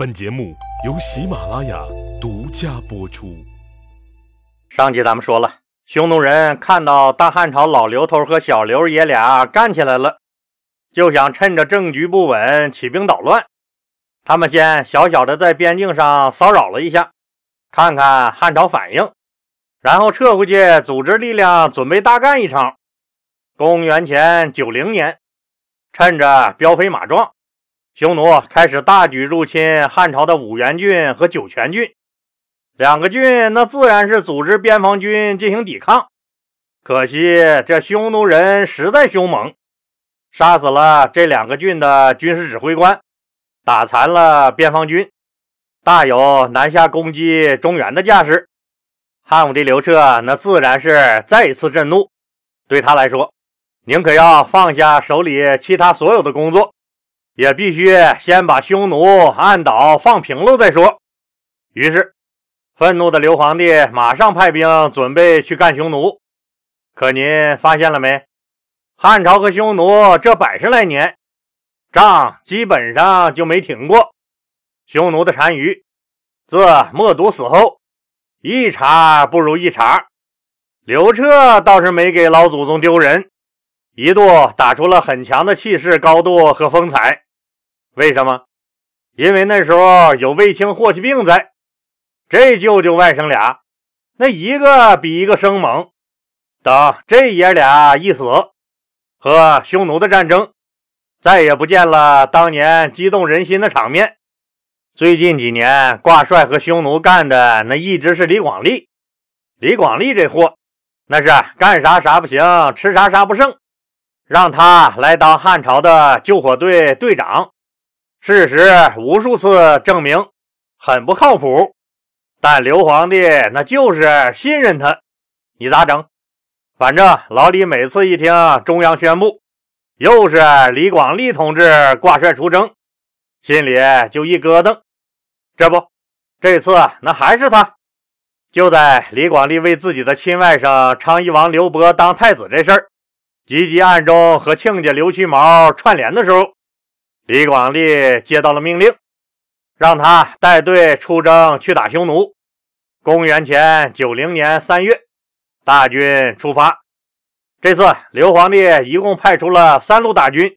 本节目由喜马拉雅独家播出。上集咱们说了，匈奴人看到大汉朝老刘头和小刘爷俩干起来了，就想趁着政局不稳起兵捣乱。他们先小小的在边境上骚扰了一下，看看汉朝反应，然后撤回去组织力量，准备大干一场。公元前九零年，趁着膘肥马壮。匈奴开始大举入侵汉朝的五原郡和酒泉郡，两个郡那自然是组织边防军进行抵抗。可惜这匈奴人实在凶猛，杀死了这两个郡的军事指挥官，打残了边防军，大有南下攻击中原的架势。汉武帝刘彻那自然是再一次震怒，对他来说，宁可要放下手里其他所有的工作。也必须先把匈奴按倒放平了再说。于是，愤怒的刘皇帝马上派兵准备去干匈奴。可您发现了没？汉朝和匈奴这百十来年，仗基本上就没停过。匈奴的单于自冒毒死后，一茬不如一茬。刘彻倒是没给老祖宗丢人。一度打出了很强的气势、高度和风采。为什么？因为那时候有卫青、霍去病在，这舅舅外甥俩，那一个比一个生猛。等这爷俩一死，和匈奴的战争再也不见了当年激动人心的场面。最近几年挂帅和匈奴干的，那一直是李广利。李广利这货，那是干啥啥不行，吃啥啥不剩。让他来当汉朝的救火队队长，事实无数次证明很不靠谱。但刘皇帝那就是信任他，你咋整？反正老李每次一听中央宣布又是李广利同志挂帅出征，心里就一咯噔。这不，这次那还是他。就在李广利为自己的亲外甥昌邑王刘伯当太子这事儿。积极暗中和亲家刘屈毛串联的时候，李广利接到了命令，让他带队出征去打匈奴。公元前九零年三月，大军出发。这次刘皇帝一共派出了三路大军，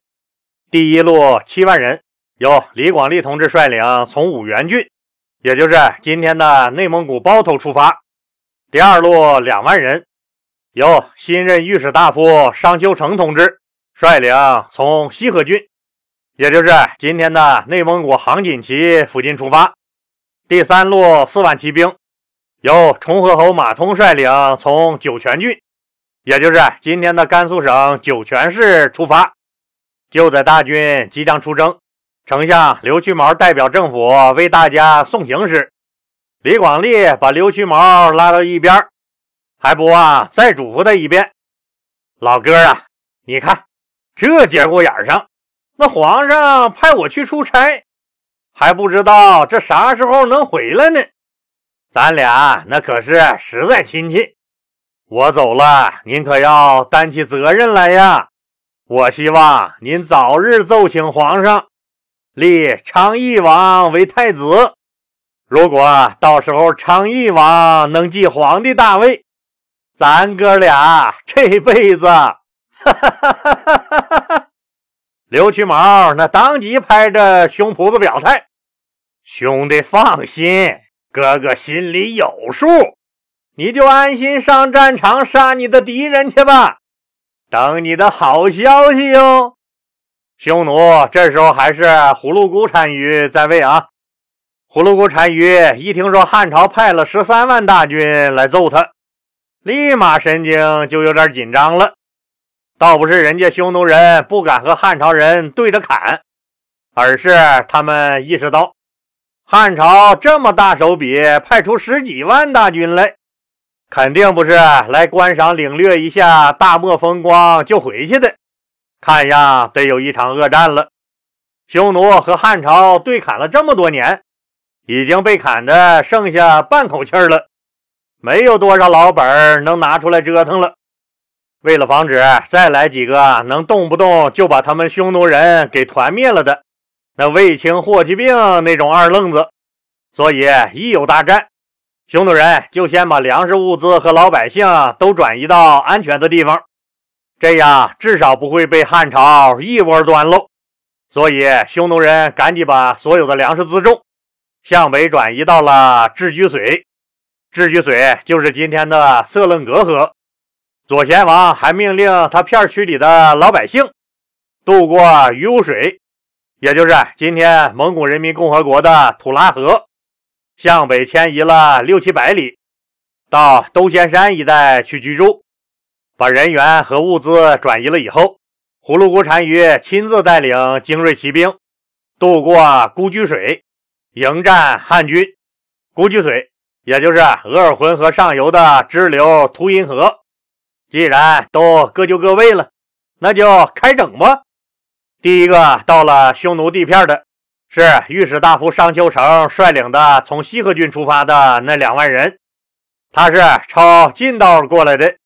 第一路七万人，由李广利同志率领，从五原郡，也就是今天的内蒙古包头出发。第二路两万人。由新任御史大夫商丘成同志率领，从西河郡，也就是今天的内蒙古杭锦旗附近出发。第三路四万骑兵由崇河侯马通率领，从酒泉郡，也就是今天的甘肃省酒泉市出发。就在大军即将出征，丞相刘屈毛代表政府为大家送行时，李广利把刘屈毛拉到一边。还不忘再嘱咐他一遍，老哥啊，你看这节骨眼上，那皇上派我去出差，还不知道这啥时候能回来呢。咱俩那可是实在亲戚，我走了，您可要担起责任来呀。我希望您早日奏请皇上，立昌邑王为太子。如果到时候昌邑王能继皇帝大位，咱哥俩这辈子，哈哈哈哈哈哈！刘屈毛那当即拍着胸脯子表态：“兄弟放心，哥哥心里有数，你就安心上战场杀你的敌人去吧，等你的好消息哟。”匈奴这时候还是葫芦姑单于在位啊。葫芦姑单于一听说汉朝派了十三万大军来揍他。立马神经就有点紧张了，倒不是人家匈奴人不敢和汉朝人对着砍，而是他们意识到汉朝这么大手笔派出十几万大军来，肯定不是来观赏领略一下大漠风光就回去的，看样得有一场恶战了。匈奴和汉朝对砍了这么多年，已经被砍的剩下半口气了。没有多少老本能拿出来折腾了。为了防止再来几个能动不动就把他们匈奴人给团灭了的，那卫青、霍去病那种二愣子，所以一有大战，匈奴人就先把粮食物资和老百姓都转移到安全的地方，这样至少不会被汉朝一窝端喽。所以匈奴人赶紧把所有的粮食辎重向北转移到了治居水，智居水就是今天的色楞格河。左贤王还命令他片区里的老百姓渡过鱼武水，也就是今天蒙古人民共和国的土拉河，向北迁移了六七百里，到兜仙山一带去居住。把人员和物资转移了以后，呼噜孤单于亲自带领精锐骑兵渡过孤居水，迎战汉军。孤居水也就是额尔浑河上游的支流图因河。既然都各就各位了，那就开整吧。第一个到了匈奴地片的是御史大夫商丘成率领的从西河郡出发的那两万人，他是抄近道过来的。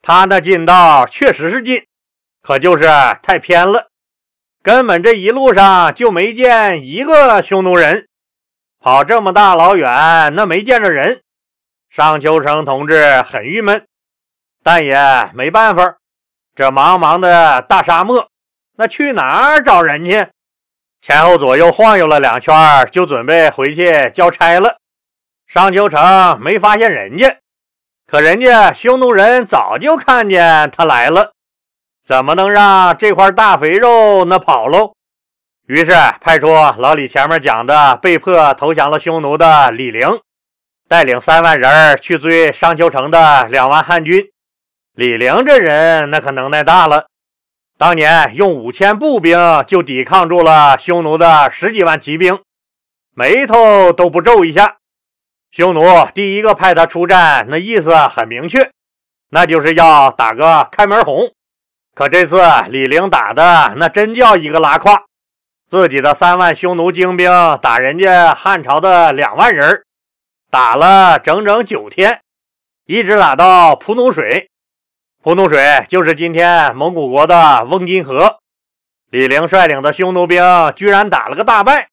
他那近道确实是近，可就是太偏了，根本这一路上就没见一个匈奴人。跑这么大老远，那没见着人，商丘成同志很郁闷。但也没办法，这茫茫的大沙漠，那去哪儿找人去？前后左右晃悠了两圈，就准备回去交差了。商丘城没发现人家，可人家匈奴人早就看见他来了，怎么能让这块大肥肉那跑喽？于是派出老李前面讲的被迫投降了匈奴的李陵，带领三万人去追商丘城的两万汉军。李陵这人那可能耐大了，当年用五千步兵就抵抗住了匈奴的十几万骑兵，眉头都不皱一下。匈奴第一个派他出战，那意思很明确，那就是要打个开门红。可这次李陵打的那真叫一个拉胯，自己的三万匈奴精兵打人家汉朝的两万人，打了整整九天，一直打到蒲奴水。蒲奴水就是今天蒙古国的翁金河，李陵率领的匈奴兵居然打了个大败，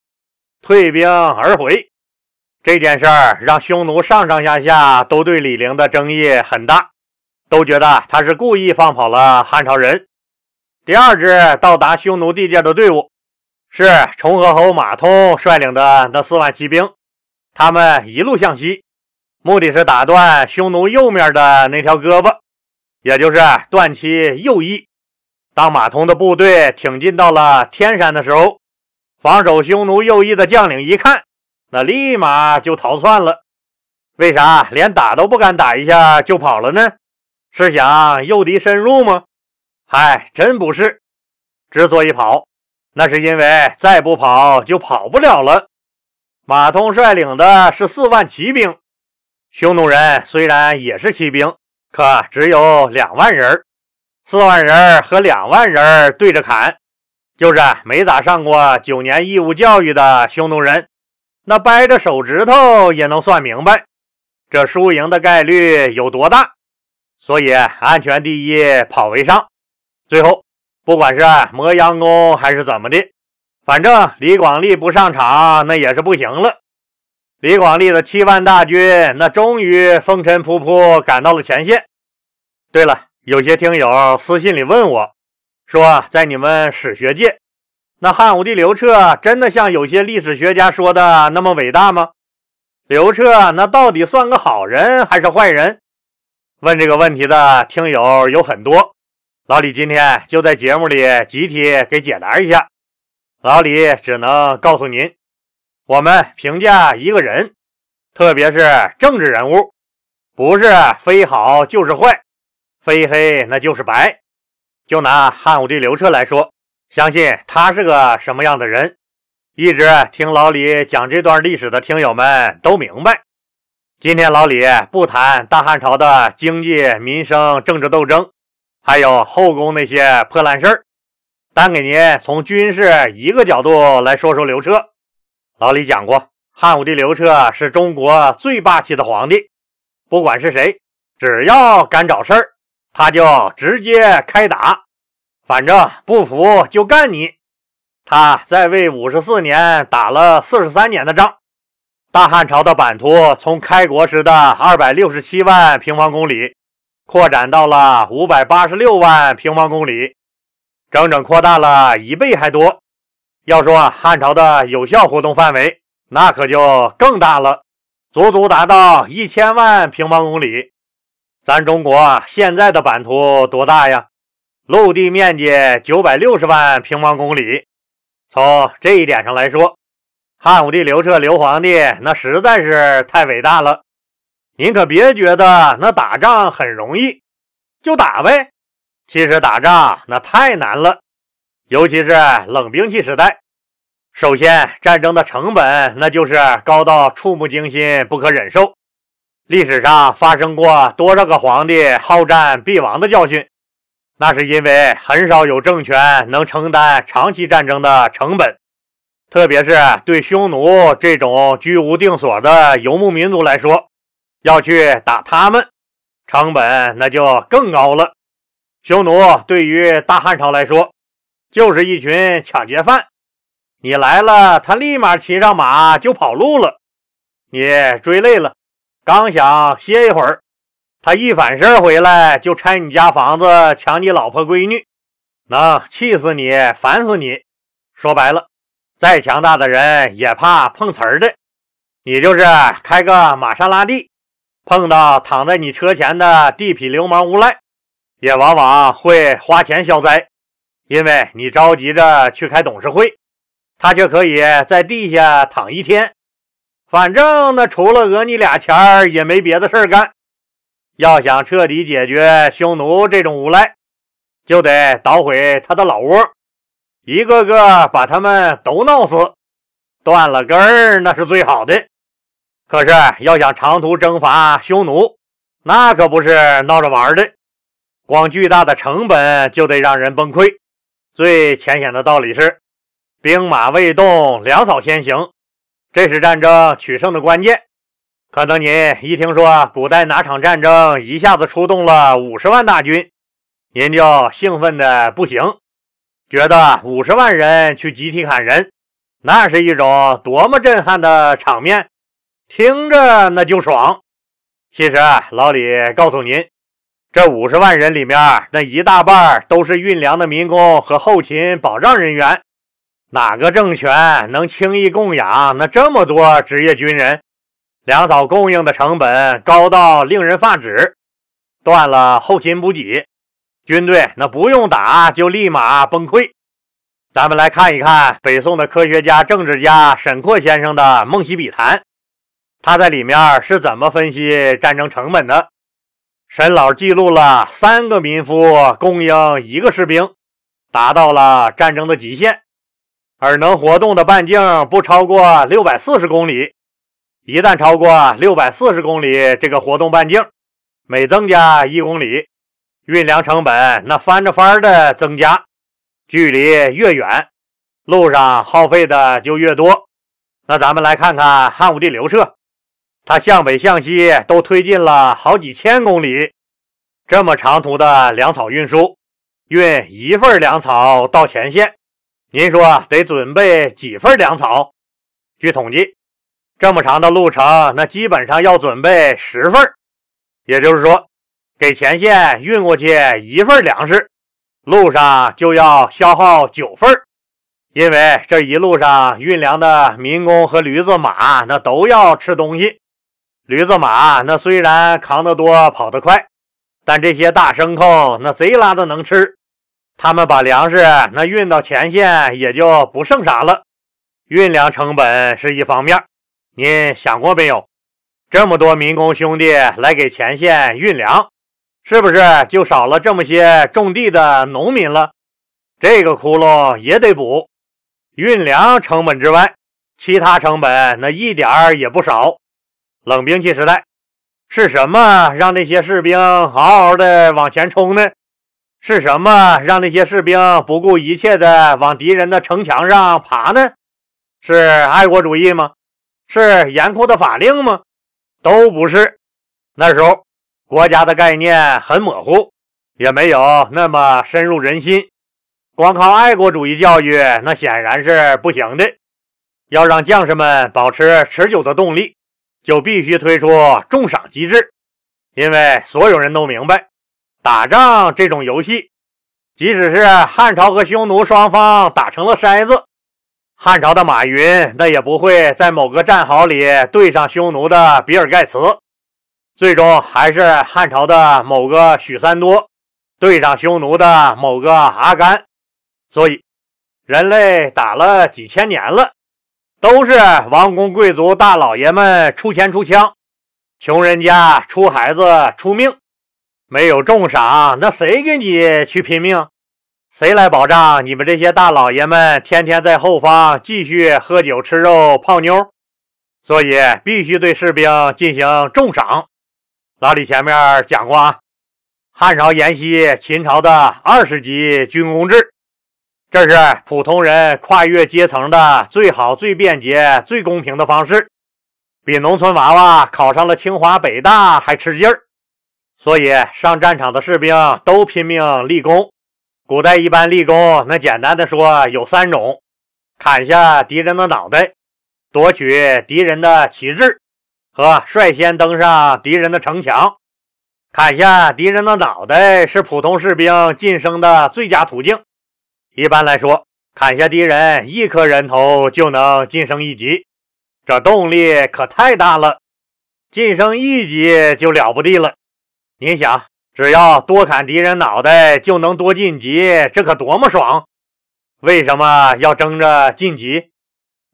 退兵而回。这件事儿让匈奴上上下下都对李陵的争议很大，都觉得他是故意放跑了汉朝人。第二支到达匈奴地界的队伍是崇和侯马通率领的那四万骑兵，他们一路向西，目的是打断匈奴右面的那条胳膊。也就是断其右翼。当马通的部队挺进到了天山的时候，防守匈奴右翼的将领一看，那立马就逃窜了。为啥连打都不敢打一下就跑了呢？是想诱敌深入吗？嗨，真不是。之所以跑，那是因为再不跑就跑不了了。马通率领的是四万骑兵，匈奴人虽然也是骑兵。可只有两万人，四万人和两万人对着砍，就是没咋上过九年义务教育的匈奴人，那掰着手指头也能算明白这输赢的概率有多大。所以安全第一，跑为上。最后，不管是磨洋工还是怎么的，反正李广利不上场，那也是不行了。李广利的七万大军，那终于风尘仆仆赶到了前线。对了，有些听友私信里问我，说在你们史学界，那汉武帝刘彻真的像有些历史学家说的那么伟大吗？刘彻那到底算个好人还是坏人？问这个问题的听友有很多，老李今天就在节目里集体给解答一下。老李只能告诉您。我们评价一个人，特别是政治人物，不是非好就是坏，非黑那就是白。就拿汉武帝刘彻来说，相信他是个什么样的人，一直听老李讲这段历史的听友们都明白。今天老李不谈大汉朝的经济、民生、政治斗争，还有后宫那些破烂事儿，单给您从军事一个角度来说说刘彻。老李讲过，汉武帝刘彻是中国最霸气的皇帝，不管是谁，只要敢找事儿，他就直接开打，反正不服就干你。他在位五十四年，打了四十三年的仗。大汉朝的版图从开国时的二百六十七万平方公里，扩展到了五百八十六万平方公里，整整扩大了一倍还多。要说汉朝的有效活动范围，那可就更大了，足足达到一千万平方公里。咱中国现在的版图多大呀？陆地面积九百六十万平方公里。从这一点上来说，汉武帝刘彻刘皇帝那实在是太伟大了。您可别觉得那打仗很容易，就打呗。其实打仗那太难了，尤其是冷兵器时代。首先，战争的成本那就是高到触目惊心、不可忍受。历史上发生过多少个皇帝好战必亡的教训？那是因为很少有政权能承担长期战争的成本，特别是对匈奴这种居无定所的游牧民族来说，要去打他们，成本那就更高了。匈奴对于大汉朝来说，就是一群抢劫犯，你来了，他立马骑上马就跑路了。你追累了，刚想歇一会儿。他一反身回来就拆你家房子，抢你老婆闺女，能气死你，烦死你！说白了，再强大的人也怕碰瓷儿的。你就是开个玛莎拉蒂，碰到躺在你车前的地痞流氓无赖，也往往会花钱消灾，因为你着急着去开董事会，他却可以在地下躺一天，反正那除了讹你俩钱儿，也没别的事儿干。要想彻底解决匈奴这种无赖，就得捣毁他的老窝，一个个把他们都闹死，断了根儿那是最好的。可是要想长途征伐匈奴，那可不是闹着玩的，光巨大的成本就得让人崩溃。最浅显的道理是，兵马未动，粮草先行，这是战争取胜的关键。可能您一听说古代哪场战争一下子出动了五十万大军，您就兴奋的不行，觉得五十万人去集体砍人，那是一种多么震撼的场面，听着那就爽。其实老李告诉您，这五十万人里面，那一大半都是运粮的民工和后勤保障人员，哪个政权能轻易供养那这么多职业军人？粮草供应的成本高到令人发指，断了后勤补给，军队那不用打就立马崩溃。咱们来看一看北宋的科学家、政治家沈括先生的《梦溪笔谈》，他在里面是怎么分析战争成本的？沈老记录了三个民夫供应一个士兵，达到了战争的极限，而能活动的半径不超过六百四十公里。一旦超过六百四十公里这个活动半径，每增加一公里，运粮成本那翻着番的增加，距离越远，路上耗费的就越多。那咱们来看看汉武帝刘彻，他向北向西都推进了好几千公里，这么长途的粮草运输，运一份粮草到前线，您说得准备几份粮草？据统计。这么长的路程，那基本上要准备十份也就是说，给前线运过去一份粮食，路上就要消耗九份因为这一路上运粮的民工和驴子马，那都要吃东西。驴子马那虽然扛得多、跑得快，但这些大牲口那贼拉的能吃，他们把粮食那运到前线也就不剩啥了。运粮成本是一方面。您想过没有，这么多民工兄弟来给前线运粮，是不是就少了这么些种地的农民了？这个窟窿也得补。运粮成本之外，其他成本那一点儿也不少。冷兵器时代，是什么让那些士兵嗷嗷的往前冲呢？是什么让那些士兵不顾一切的往敌人的城墙上爬呢？是爱国主义吗？是严酷的法令吗？都不是。那时候国家的概念很模糊，也没有那么深入人心。光靠爱国主义教育那显然是不行的。要让将士们保持持久的动力，就必须推出重赏机制。因为所有人都明白，打仗这种游戏，即使是汉朝和匈奴双方打成了筛子，汉朝的马云那也不会在某个战壕里对上匈奴的比尔盖茨，最终还是汉朝的某个许三多对上匈奴的某个阿甘。所以，人类打了几千年了。都是王公贵族大老爷们出钱出枪，穷人家出孩子出命，没有重赏，那谁给你去拼命？谁来保障你们这些大老爷们天天在后方继续喝酒吃肉泡妞？所以必须对士兵进行重赏。老李前面讲过啊，汉朝沿袭秦朝的二十级军功制。这是普通人跨越阶层的最好、最便捷、最公平的方式，比农村娃娃考上了清华北大还吃劲儿。所以上战场的士兵都拼命立功。古代一般立功，那简单的说有三种：砍下敌人的脑袋，夺取敌人的旗帜，和率先登上敌人的城墙。砍下敌人的脑袋是普通士兵晋升的最佳途径。一般来说，砍下敌人一颗人头就能晋升一级，这动力可太大了。晋升一级就了不地了。您想，只要多砍敌人脑袋就能多晋级，这可多么爽！为什么要争着晋级？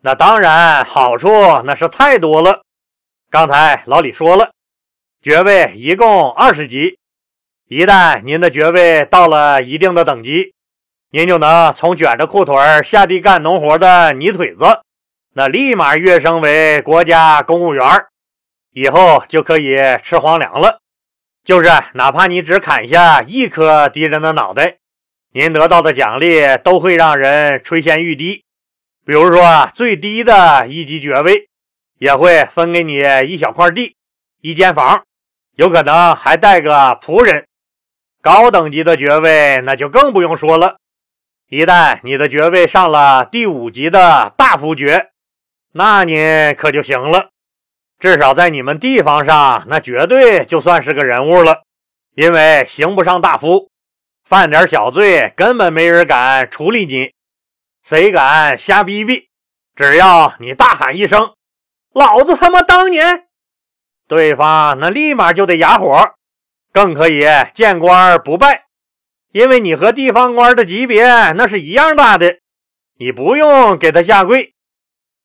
那当然，好处那是太多了。刚才老李说了，爵位一共二十级，一旦您的爵位到了一定的等级。您就能从卷着裤腿下地干农活的泥腿子，那立马跃升为国家公务员，以后就可以吃皇粮了。就是哪怕你只砍下一颗敌人的脑袋，您得到的奖励都会让人垂涎欲滴。比如说最低的一级爵位，也会分给你一小块地、一间房，有可能还带个仆人。高等级的爵位那就更不用说了。一旦你的爵位上了第五级的大夫爵，那你可就行了。至少在你们地方上，那绝对就算是个人物了。因为刑不上大夫，犯点小罪根本没人敢处理你。谁敢瞎逼逼？只要你大喊一声“老子他妈当年”，对方那立马就得哑火，更可以见官不拜。因为你和地方官的级别那是一样大的，你不用给他下跪。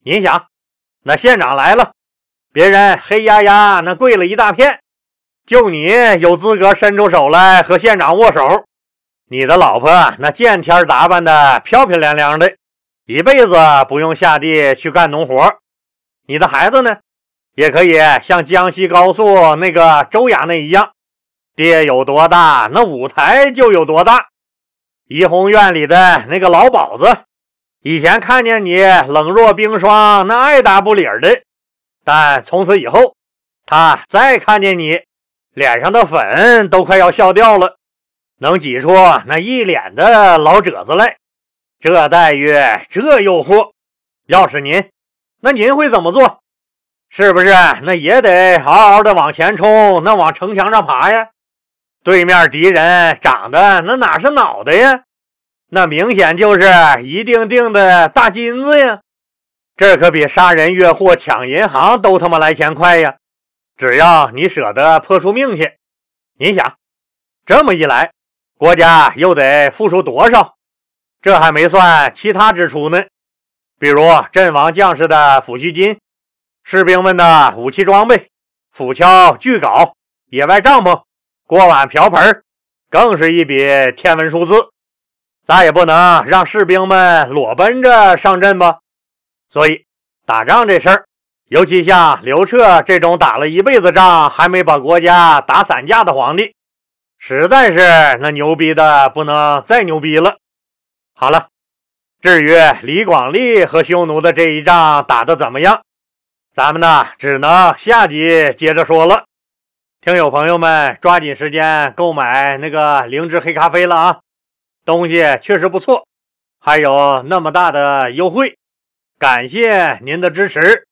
您想，那县长来了，别人黑压压那跪了一大片，就你有资格伸出手来和县长握手。你的老婆那见天打扮的漂漂亮亮的，一辈子不用下地去干农活。你的孩子呢，也可以像江西高速那个周衙内一样。爹有多大，那舞台就有多大。怡红院里的那个老鸨子，以前看见你冷若冰霜，那爱答不理的，但从此以后，他再看见你，脸上的粉都快要笑掉了，能挤出那一脸的老褶子来。这待遇，这诱惑，要是您，那您会怎么做？是不是？那也得嗷嗷的往前冲，那往城墙上爬呀？对面敌人长得那哪是脑袋呀？那明显就是一锭锭的大金子呀！这可比杀人越货、抢银行都他妈来钱快呀！只要你舍得破出命去，你想，这么一来，国家又得付出多少？这还没算其他支出呢，比如阵亡将士的抚恤金、士兵们的武器装备、斧锹锯镐、野外帐篷。锅碗瓢盆更是一笔天文数字，咱也不能让士兵们裸奔着上阵吧。所以打仗这事儿，尤其像刘彻这种打了一辈子仗还没把国家打散架的皇帝，实在是那牛逼的不能再牛逼了。好了，至于李广利和匈奴的这一仗打得怎么样，咱们呢只能下集接着说了。听友朋友们，抓紧时间购买那个灵芝黑咖啡了啊！东西确实不错，还有那么大的优惠，感谢您的支持。